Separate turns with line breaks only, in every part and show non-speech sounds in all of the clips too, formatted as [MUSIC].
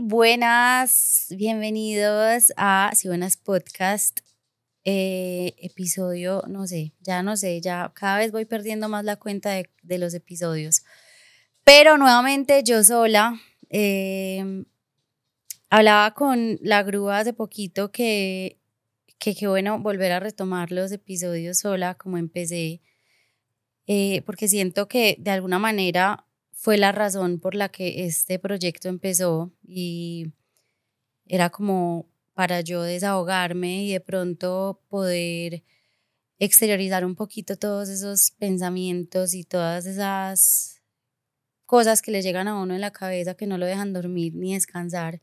Buenas, bienvenidos a Si Buenas Podcast, eh, episodio, no sé, ya no sé, ya cada vez voy perdiendo más la cuenta de, los episodios. Pero nuevamente yo sola, eh, hablaba con la grúa hace poquito que que bueno volver a retomar los episodios sola como empecé, eh, porque siento que de alguna manera fue la razón por la que este proyecto empezó y era como para yo desahogarme y de pronto poder exteriorizar un poquito todos esos pensamientos y todas esas cosas que le llegan a uno en la cabeza que no lo dejan dormir ni descansar.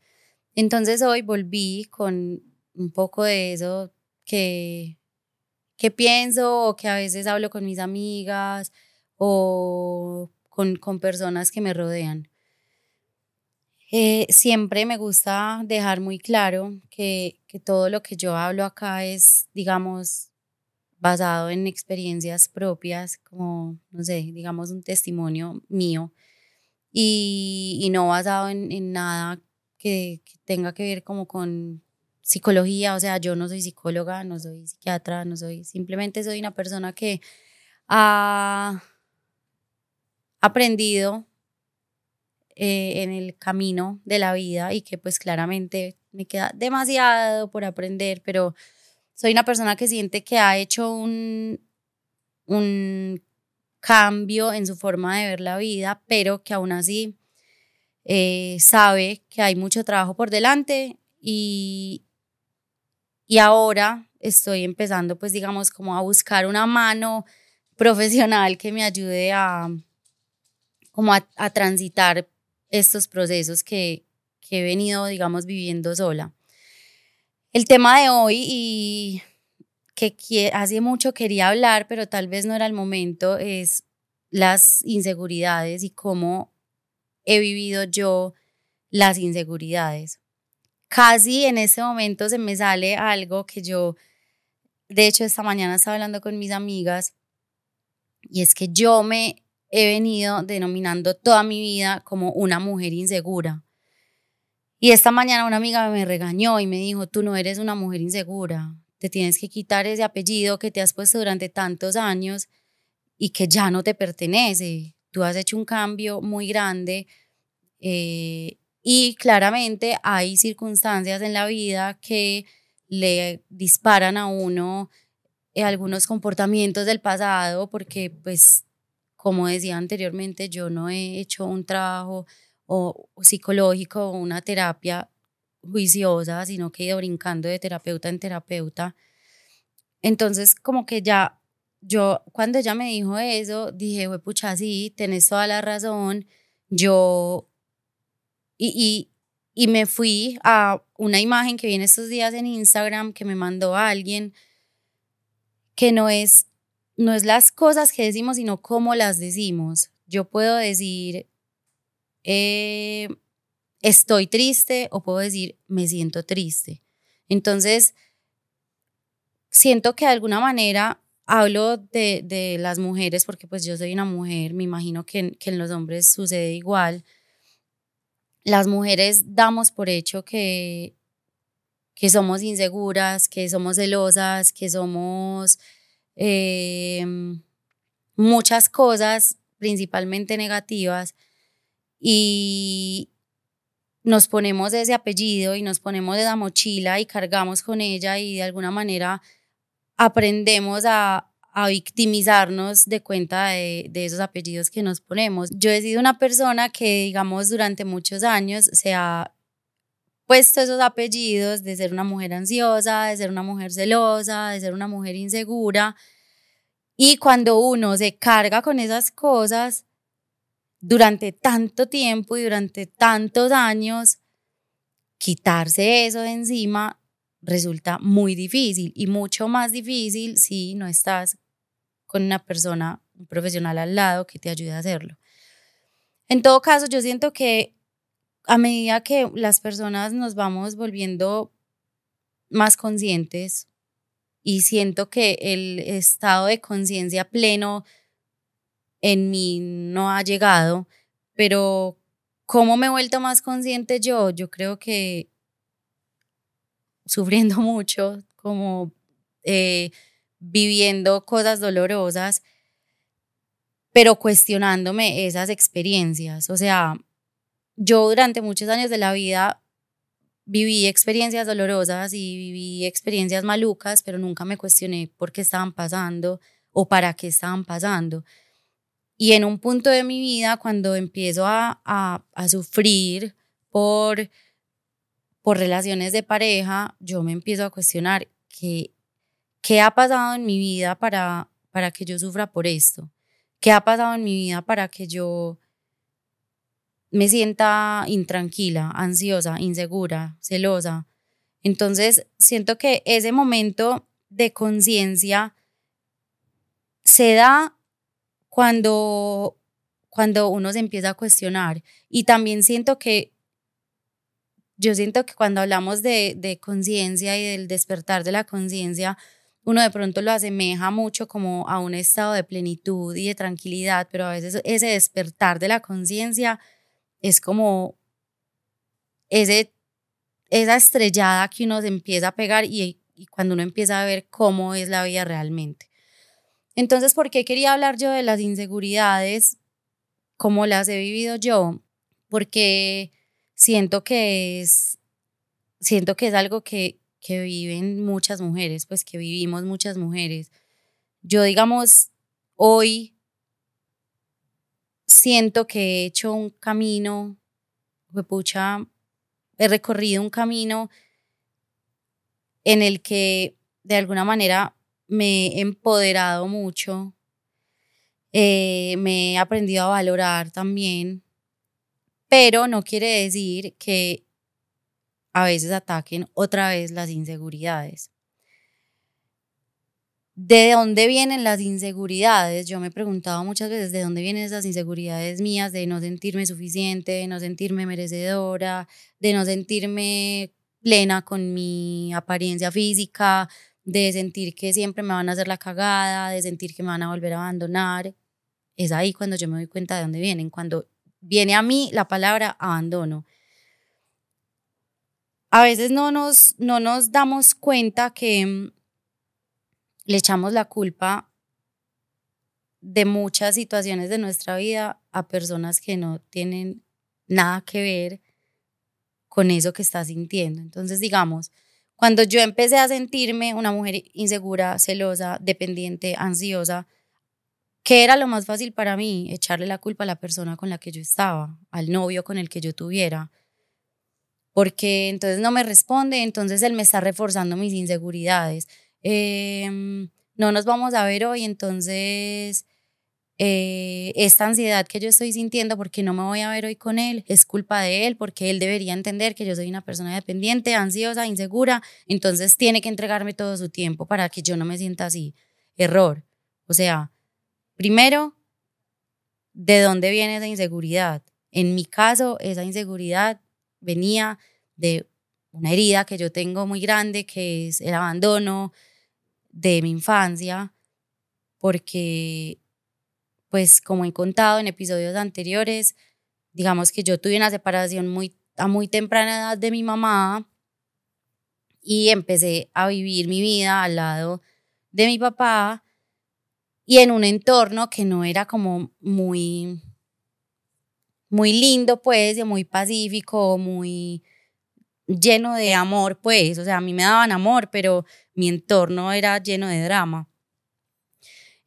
Entonces hoy volví con un poco de eso que, que pienso o que a veces hablo con mis amigas o con, con personas que me rodean. Eh, siempre me gusta dejar muy claro que, que todo lo que yo hablo acá es, digamos, basado en experiencias propias, como, no sé, digamos, un testimonio mío, y, y no basado en, en nada que, tenga que ver como con psicología, o sea, yo no soy psicóloga, no soy psiquiatra, no soy, simplemente soy una persona que ha aprendido eh, en el camino de la vida y que pues claramente me queda demasiado por aprender, pero soy una persona que siente que ha hecho un, un cambio en su forma de ver la vida, pero que aún así eh, sabe que hay mucho trabajo por delante y, y ahora estoy empezando pues digamos como a buscar una mano profesional que me ayude a como a, transitar estos procesos que, que he venido digamos viviendo sola. El tema de hoy y que hace mucho quería hablar, pero tal vez no era el momento, es las inseguridades y cómo he vivido yo las inseguridades casi en ese momento se me sale algo que yo, de hecho, esta mañana estaba hablando con mis amigas y es que yo me he venido denominando toda mi vida como una mujer insegura. Y esta mañana una amiga me regañó y me dijo, tú no eres una mujer insegura, te tienes que quitar ese apellido que te has puesto durante tantos años y que ya no te pertenece. Tú has hecho un cambio muy grande eh, y claramente hay circunstancias en la vida que le disparan a uno eh, algunos comportamientos del pasado, porque pues, como decía anteriormente, yo no he hecho un trabajo o, psicológico o una terapia juiciosa, sino que he ido brincando de terapeuta en terapeuta. Entonces, como que ya, yo cuando ella me dijo eso, dije, pucha, sí, tenés toda la razón. Yo y, y, me fui a una imagen que viene estos días en Instagram que me mandó alguien que no es, no es las cosas que decimos, sino cómo las decimos. Yo puedo decir, eh, estoy triste o puedo decir, me siento triste. Entonces, siento que de alguna manera hablo de, de, las mujeres porque pues yo soy una mujer, me imagino que, que en los hombres sucede igual las mujeres damos por hecho que, que somos inseguras, que somos celosas, que somos em, muchas cosas, principalmente negativas, y nos ponemos ese apellido y nos ponemos esa mochila y cargamos con ella y de alguna manera aprendemos a, a victimizarnos de cuenta de, de, esos apellidos que nos ponemos. Yo he sido una persona que, digamos, durante muchos años se ha puesto esos apellidos de ser una mujer ansiosa, de ser una mujer celosa, de ser una mujer insegura. Y cuando uno se carga con esas cosas durante tanto tiempo y durante tantos años, quitarse eso de encima resulta muy difícil y mucho más difícil si no estás con una persona, un profesional al lado que te ayude a hacerlo. En todo caso, yo siento que a medida que las personas nos vamos volviendo más conscientes y siento que el estado de conciencia pleno en mí no ha llegado, pero ¿Cómo me he vuelto más consciente yo? Yo creo que [LAUGHS] sufriendo mucho, como eh, viviendo cosas dolorosas, pero cuestionándome esas experiencias. O sea, yo durante muchos años de la vida viví experiencias dolorosas y viví experiencias malucas, pero nunca me cuestioné por qué estaban pasando o para qué estaban pasando. Y en un punto de mi vida, cuando empiezo a, a, sufrir por, por relaciones de pareja, yo me empiezo a cuestionar qué, qué ha pasado en mi vida para, para que yo sufra por esto. ¿Qué ha pasado en mi vida para que yo me sienta intranquila, ansiosa, insegura, celosa? Entonces, siento que ese momento de conciencia se da cuando, cuando uno se empieza a cuestionar. Y también siento que, yo siento que cuando hablamos de, de conciencia y del despertar de la conciencia, uno de pronto lo asemeja mucho como a un estado de plenitud y de tranquilidad, pero a veces ese despertar de la conciencia es como ese, esa estrellada que uno se empieza a pegar y, y cuando uno empieza a ver cómo es la vida realmente. Entonces, ¿por qué quería hablar yo de las inseguridades como las he vivido yo? Porque siento que es, siento que es algo que, que viven muchas mujeres, pues que vivimos muchas mujeres. Yo, digamos, hoy siento que he hecho un camino, pucha, he recorrido un camino en el que de alguna manera me he empoderado mucho, eh, me he aprendido a valorar también, pero no quiere decir que a veces ataquen otra vez las inseguridades. ¿De dónde vienen las inseguridades? Yo me he preguntado muchas veces de dónde vienen esas inseguridades mías de no sentirme suficiente, de no sentirme merecedora, de no sentirme plena con mi apariencia física, de sentir que siempre me van a hacer la cagada, de sentir que me van a volver a abandonar. Es ahí cuando yo me doy cuenta de dónde vienen, cuando viene a mí la palabra abandono a veces no nos, no nos damos cuenta que le echamos la culpa de muchas situaciones de nuestra vida a personas que no tienen nada que ver con eso que estás sintiendo. Entonces, digamos, cuando yo empecé a sentirme una mujer insegura, celosa, dependiente, ansiosa, ¿qué era lo más fácil para mí? Echarle la culpa a la persona con la que yo estaba, al novio con el que yo tuviera, porque entonces no me responde, entonces él me está reforzando mis inseguridades. Em, no nos vamos a ver hoy, entonces eh, esta ansiedad que yo estoy sintiendo porque no me voy a ver hoy con él es culpa de él, porque él debería entender que yo soy una persona dependiente, ansiosa, insegura, entonces tiene que entregarme todo su tiempo para que yo no me sienta así. Error. O sea, primero, ¿de dónde viene esa inseguridad? En mi caso, esa inseguridad venía de una herida que yo tengo muy grande, que es el abandono de mi infancia, porque, pues como he contado en episodios anteriores, digamos que yo tuve una separación muy, a muy temprana edad de mi mamá y empecé a vivir mi vida al lado de mi papá y en un entorno que no era como muy muy lindo, pues, y muy pacífico, muy lleno de amor, pues, o sea, a mí me daban amor, pero mi entorno era lleno de drama.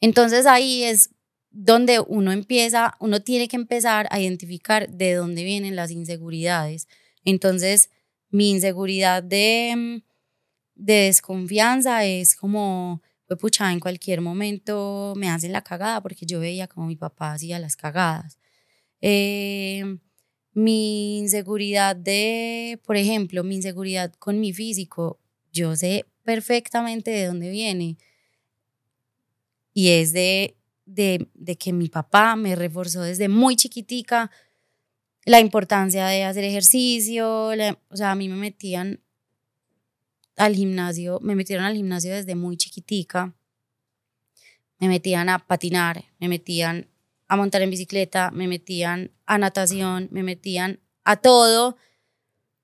Entonces ahí es donde uno empieza, uno tiene que empezar a identificar de dónde vienen las inseguridades. Entonces, mi inseguridad de, de desconfianza es como, pues pucha, en cualquier momento me hacen la cagada porque yo veía como mi papá hacía las cagadas. Eh, mi inseguridad de, por ejemplo, mi inseguridad con mi físico, yo sé perfectamente de dónde viene. Y es de, de, de que mi papá me reforzó desde muy chiquitica la importancia de hacer ejercicio. o sea, a mí me metían al gimnasio, me metieron al gimnasio desde muy chiquitica. Me metían a patinar, me metían a montar en bicicleta, me metían a natación, me metían a todo,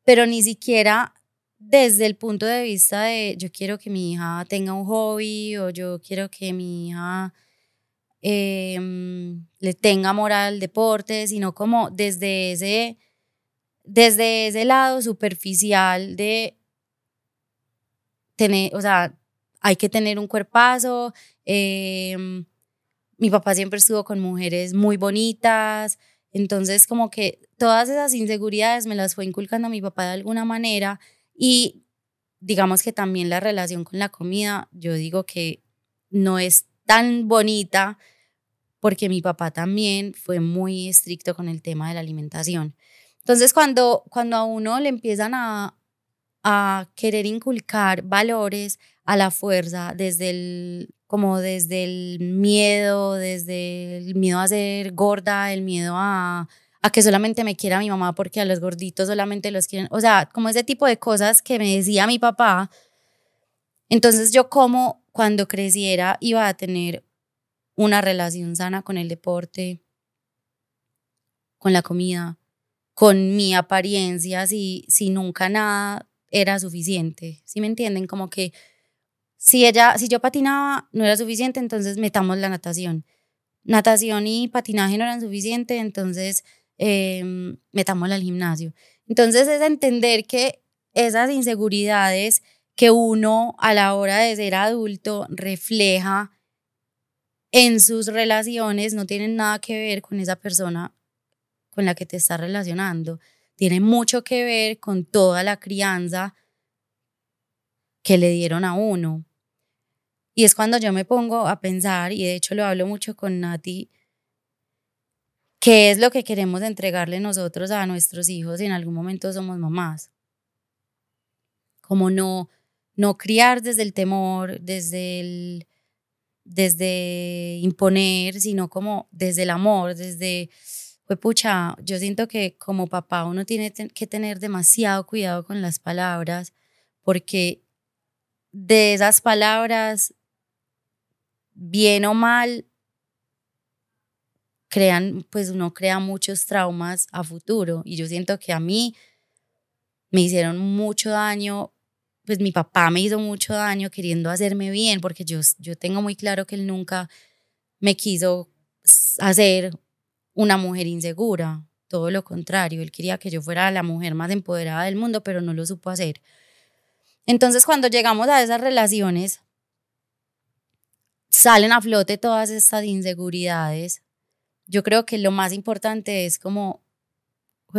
pero ni siquiera desde el punto de vista de yo quiero que mi hija tenga un hobby o yo quiero que mi hija em, le tenga amor al deporte, sino como desde ese, desde ese lado superficial de tener, o sea, hay que tener un cuerpazo. Em, mi papá siempre estuvo con mujeres muy bonitas, entonces como que todas esas inseguridades me las fue inculcando mi papá de alguna manera y digamos que también la relación con la comida, yo digo que no es tan bonita porque mi papá también fue muy estricto con el tema de la alimentación. Entonces, cuando, cuando a uno le empiezan a, a querer inculcar valores a la fuerza, desde el, como desde el miedo, desde el miedo a ser gorda, el miedo a, que solamente me quiera mi mamá porque a los gorditos solamente los quieren, o sea, como ese tipo de cosas que me decía mi papá. Entonces yo como cuando creciera iba a tener una relación sana con el deporte, con la comida, con mi apariencia, si, si nunca nada era suficiente. ¿Sí me entienden? Como que si ella, si yo patinaba no era suficiente, entonces metamos la natación. Natación y patinaje no eran suficientes, entonces eh, metámosla al gimnasio. Entonces es entender que esas inseguridades que uno a la hora de ser adulto refleja en sus relaciones no tienen nada que ver con esa persona con la que te estás relacionando. Tiene mucho que ver con toda la crianza que le dieron a uno. Y es cuando yo me pongo a pensar, y de hecho lo hablo mucho con Nati, ¿Qué es lo que queremos entregarle nosotros a nuestros hijos si en algún momento somos mamás? Como no, no criar desde el temor, desde el, desde imponer, sino como desde el amor, desde, pues pucha, yo siento que como papá uno tiene que tener demasiado cuidado con las palabras, porque de esas palabras, bien o mal, crean, pues uno crea muchos traumas a futuro y yo siento que a mí me hicieron mucho daño, pues mi papá me hizo mucho daño queriendo hacerme bien porque yo, yo tengo muy claro que él nunca me quiso hacer una mujer insegura, todo lo contrario, él quería que yo fuera la mujer más empoderada del mundo, pero no lo supo hacer. Entonces cuando llegamos a esas relaciones, salen a flote todas estas inseguridades yo creo que lo más importante es como,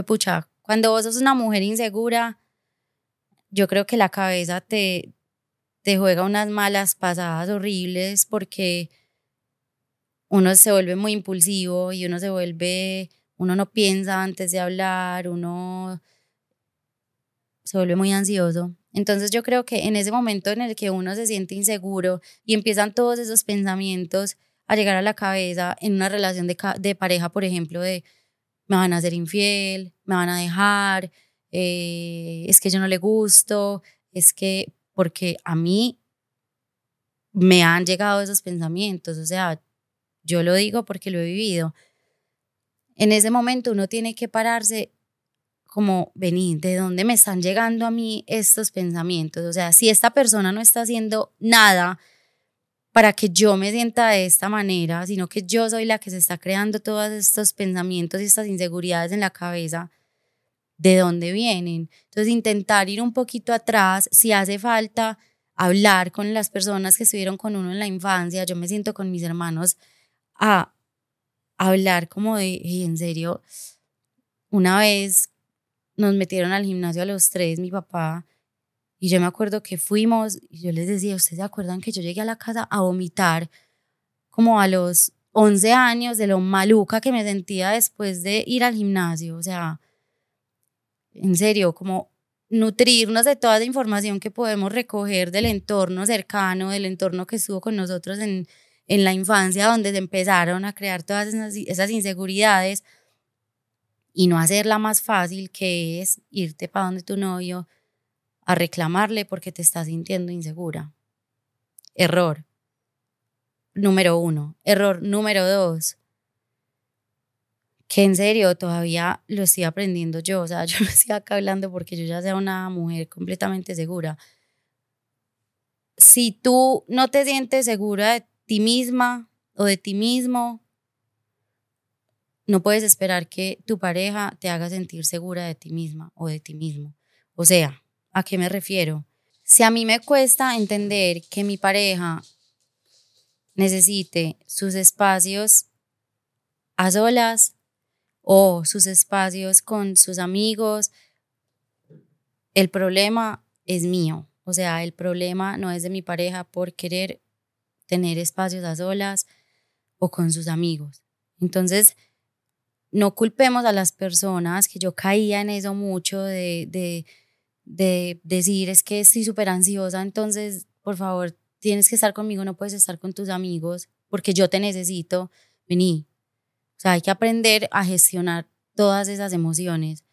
pucha, cuando vos sos una mujer insegura, yo creo que la cabeza te, te juega unas malas pasadas horribles porque uno se vuelve muy impulsivo y uno se vuelve, uno no piensa antes de hablar, uno se vuelve muy ansioso. Entonces yo creo que en ese momento en el que uno se siente inseguro y empiezan todos esos pensamientos, a llegar a la cabeza en una relación de, pareja, por ejemplo, de me van a hacer infiel, me van a dejar, eh, es que yo no le gusto, es que porque a mí me han llegado esos pensamientos, o sea, yo lo digo porque lo he vivido. En ese momento uno tiene que pararse como, venir, ¿de dónde me están llegando a mí estos pensamientos? O sea, si esta persona no está haciendo nada para que yo me sienta de esta manera, sino que yo soy la que se está creando todos estos pensamientos y estas inseguridades en la cabeza, ¿de dónde vienen? Entonces, intentar ir un poquito atrás, si hace falta hablar con las personas que estuvieron con uno en la infancia, yo me siento con mis hermanos a hablar como de, en serio, una vez nos metieron al gimnasio a los tres, mi papá y yo me acuerdo que fuimos y yo les decía, ¿ustedes se acuerdan que yo llegué a la casa a vomitar como a los 11 años de lo maluca que me sentía después de ir al gimnasio? O sea, en serio, como nutrirnos de toda la información que podemos recoger del entorno cercano, del entorno que estuvo con nosotros en, en la infancia, donde se empezaron a crear todas esas, esas inseguridades y no hacerla más fácil, que es irte para donde tu novio a reclamarle porque te estás sintiendo insegura. Error. Número uno. Error número dos. que en serio todavía lo estoy aprendiendo yo, o sea, [LAUGHS] yo no estoy acá hablando porque yo ya sea una mujer completamente segura. Si tú no te sientes segura de ti misma o de ti mismo, no puedes esperar que tu pareja te haga sentir segura de ti misma o de ti mismo. O sea, ¿a qué me refiero? Si a mí me cuesta entender que mi pareja necesite sus espacios a solas o sus espacios con sus amigos, el problema es mío. O sea, el problema no es de mi pareja por querer tener espacios a solas o con sus amigos. Entonces, no culpemos a las personas, que yo caía en eso mucho de, de, de decir es que estoy súper ansiosa, entonces, por favor, tienes que estar conmigo, no puedes estar con tus amigos, porque yo te necesito, vení, o sea, hay que aprender a gestionar todas esas emociones.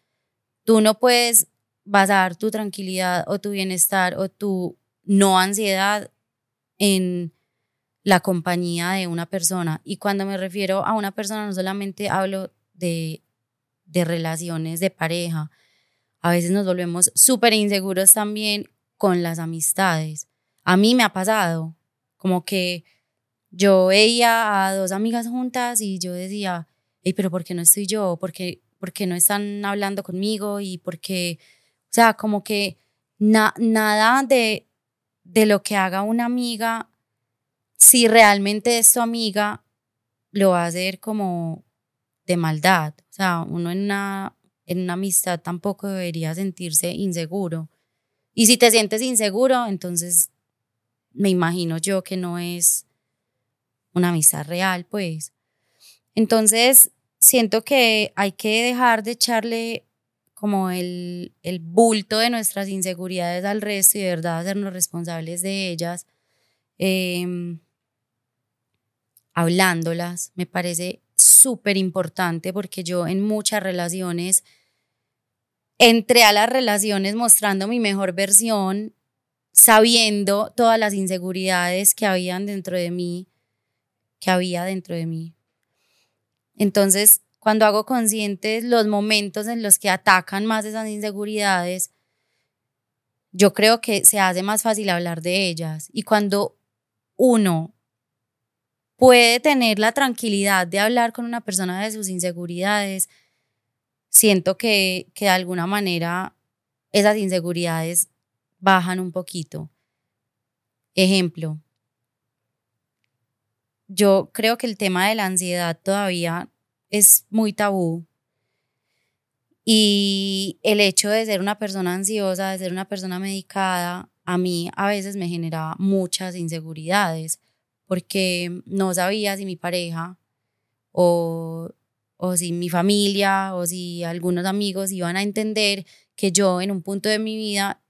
Tú no puedes basar tu tranquilidad o tu bienestar o tu no ansiedad en la compañía de una persona. Y cuando me refiero a una persona, no solamente hablo de, de relaciones de pareja. A veces nos volvemos súper inseguros también con las amistades. A mí me ha pasado, como que yo veía a dos amigas juntas y yo decía, hey, pero ¿por qué no estoy yo? ¿Por qué, no están hablando conmigo? Y por qué, o sea, como que nada de, de lo que haga una amiga, si realmente es tu amiga, lo va a hacer como de maldad. O sea, uno en una, en una amistad tampoco debería sentirse inseguro. Y si te sientes inseguro, entonces me imagino yo que no es una amistad real, pues. Entonces, siento que hay que dejar de echarle como el, el bulto de nuestras inseguridades al resto y de verdad hacernos responsables de ellas, em, hablándolas. Me parece súper importante porque yo en muchas relaciones entré a las relaciones mostrando mi mejor versión, sabiendo todas las inseguridades que habían dentro de mí, que había dentro de mí. Entonces, cuando hago conscientes los momentos en los que atacan más esas inseguridades, yo creo que se hace más fácil hablar de ellas. Y cuando uno puede tener la tranquilidad de hablar con una persona de sus inseguridades, siento que, que de alguna manera esas inseguridades bajan un poquito. Ejemplo, yo creo que el tema de la ansiedad todavía es muy tabú. Y el hecho de ser una persona ansiosa, de ser una persona medicada, a mí a veces me generaba muchas inseguridades porque no sabía si mi pareja o, o si mi familia o si algunos amigos iban a entender que yo en un punto de mi vida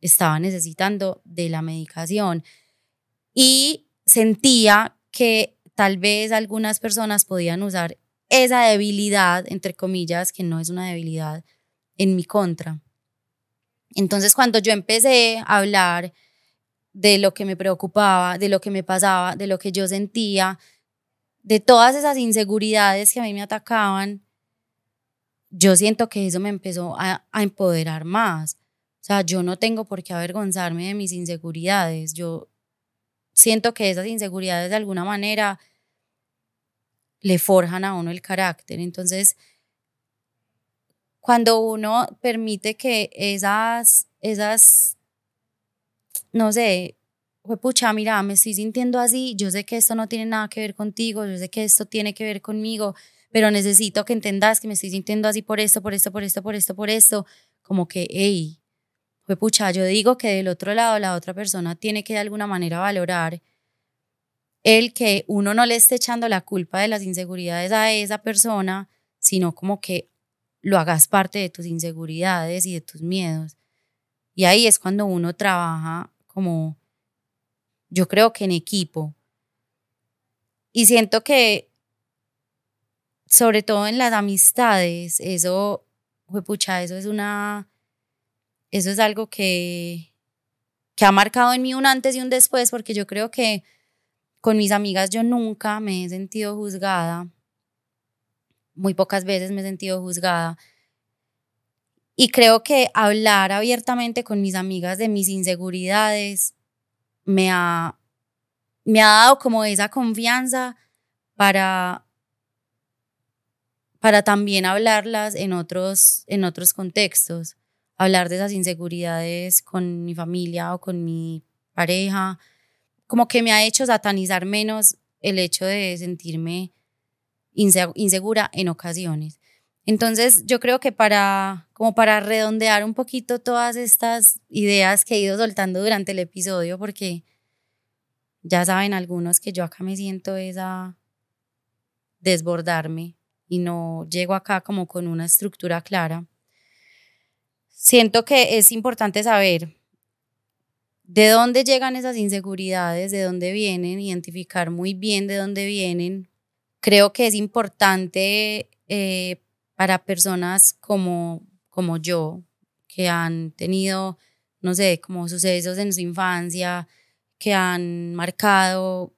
estaba necesitando de la medicación. Y sentía que tal vez algunas personas podían usar esa debilidad, entre comillas, que no es una debilidad, en mi contra. Entonces, cuando yo empecé a hablar de lo que me preocupaba, de lo que me pasaba, de lo que yo sentía, de todas esas inseguridades que a mí me atacaban, yo siento que eso me empezó a, empoderar más. O sea, yo no tengo por qué avergonzarme de mis inseguridades. Yo siento que esas inseguridades de alguna manera le forjan a uno el carácter. Entonces, cuando uno permite que esas, esas, no sé, pucha, mira, me estoy sintiendo así, yo sé que esto no tiene nada que ver contigo, yo sé que esto tiene que ver conmigo, pero necesito que entendas que me estoy sintiendo así por esto, por esto, por esto, por esto, por esto, como que, hey, pues pucha, yo digo que del otro lado la otra persona tiene que de alguna manera valorar el que uno no le esté echando la culpa de las inseguridades a esa persona, sino como que lo hagas parte de tus inseguridades y de tus miedos. Y ahí es cuando uno trabaja como, yo creo que en equipo. Y siento que, sobre todo en las amistades, eso, pucha, eso es una eso es algo que, que ha marcado en mí un antes y un después, porque yo creo que con mis amigas yo nunca me he sentido juzgada muy pocas veces me he sentido juzgada. Y creo que hablar abiertamente con mis amigas de mis inseguridades me ha, me ha dado como esa confianza para, para también hablarlas en otros, en otros contextos. Hablar de esas inseguridades con mi familia o con mi pareja. Como que me ha hecho satanizar menos el hecho de sentirme insegura en ocasiones. Entonces, yo creo que para, como para redondear un poquito todas estas ideas que he ido soltando durante el episodio, porque ya saben algunos que yo acá me siento esa desbordarme y no llego acá como con una estructura clara. Siento que es importante saber de dónde llegan esas inseguridades, de dónde vienen, identificar muy bien de dónde vienen. Creo que es importante eh, para personas como, como yo, que han tenido, no sé, como sucesos en su infancia, que han marcado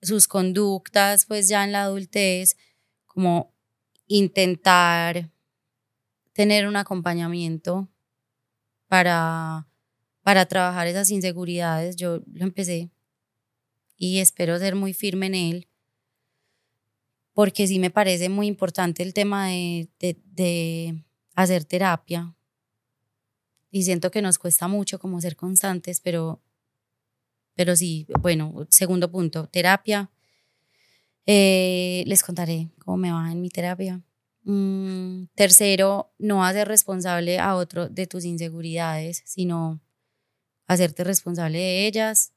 sus conductas, pues ya en la adultez, como intentar tener un acompañamiento para, para trabajar esas inseguridades. Yo lo empecé y espero ser muy firme en él porque sí me parece muy importante el tema de, de, hacer terapia. Y siento que nos cuesta mucho como ser constantes, pero, pero sí, bueno, segundo punto, terapia. Eh, les contaré cómo me va en mi terapia. Mm, tercero, no hacer responsable a otro de tus inseguridades, sino hacerte responsable de ellas.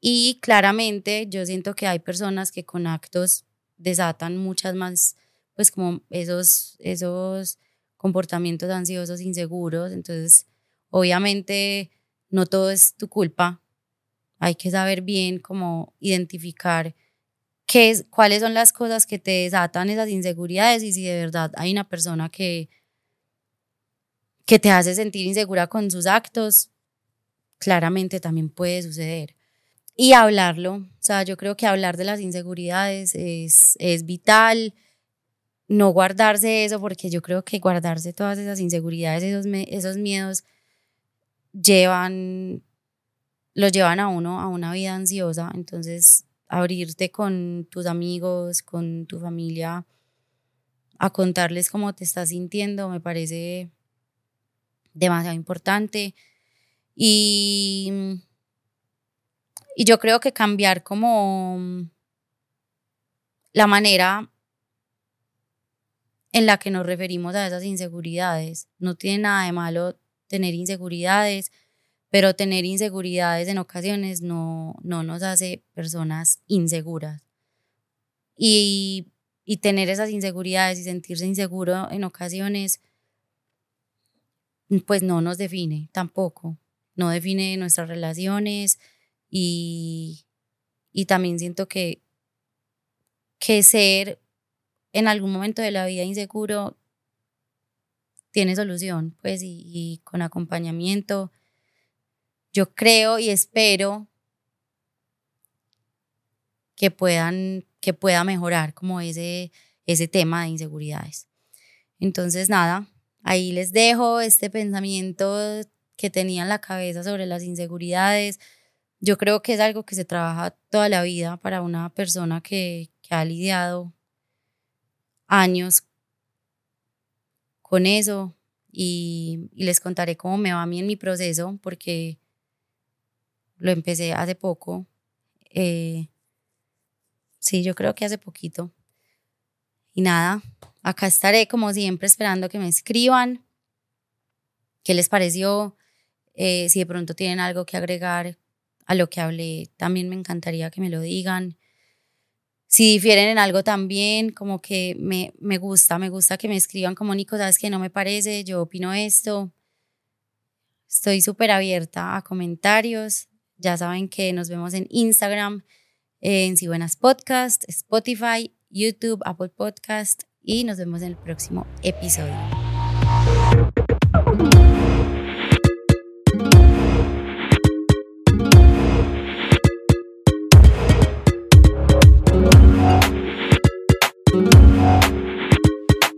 Y claramente yo siento que hay personas que con actos desatan muchas más, pues como esos, esos comportamientos ansiosos, inseguros. Entonces, obviamente, no todo es tu culpa. Hay que saber bien cómo identificar qué es, cuáles son las cosas que te desatan esas inseguridades y si de verdad hay una persona que, que te hace sentir insegura con sus actos, claramente también puede suceder y hablarlo. O sea, yo creo que hablar de las inseguridades es, es vital. No guardarse eso, porque yo creo que guardarse todas esas inseguridades, esos, esos miedos, llevan, los llevan a uno a una vida ansiosa. Entonces, abrirte con tus amigos, con tu familia, a contarles cómo te estás sintiendo, me parece demasiado importante. Y y yo creo que cambiar como la manera en la que nos referimos a esas inseguridades. No tiene nada de malo tener inseguridades, pero tener inseguridades en ocasiones no, no nos hace personas inseguras. Y, y tener esas inseguridades y sentirse inseguro en ocasiones, pues no nos define tampoco. No define nuestras relaciones, y, y también siento que, que ser en algún momento de la vida inseguro tiene solución, pues, y, con acompañamiento. Yo creo y espero que puedan, que pueda mejorar como ese, ese tema de inseguridades. Entonces, nada, ahí les dejo este pensamiento que tenía en la cabeza sobre las inseguridades, yo creo que es algo que se trabaja toda la vida para una persona que, ha lidiado años con eso y, les contaré cómo me va a mí en mi proceso porque lo empecé hace poco. Eh, sí, yo creo que hace poquito. Y nada, acá estaré como siempre esperando que me escriban qué les pareció, eh, si de pronto tienen algo que agregar, a lo que hablé, también me encantaría que me lo digan si difieren en algo también, como que me, me gusta, me gusta que me escriban como Nico, sabes que no me parece, yo opino esto. Estoy súper abierta a comentarios. Ya saben que nos vemos en Instagram, en Si Buenas Podcast, Spotify, YouTube, Apple Podcast y nos vemos en el próximo episodio.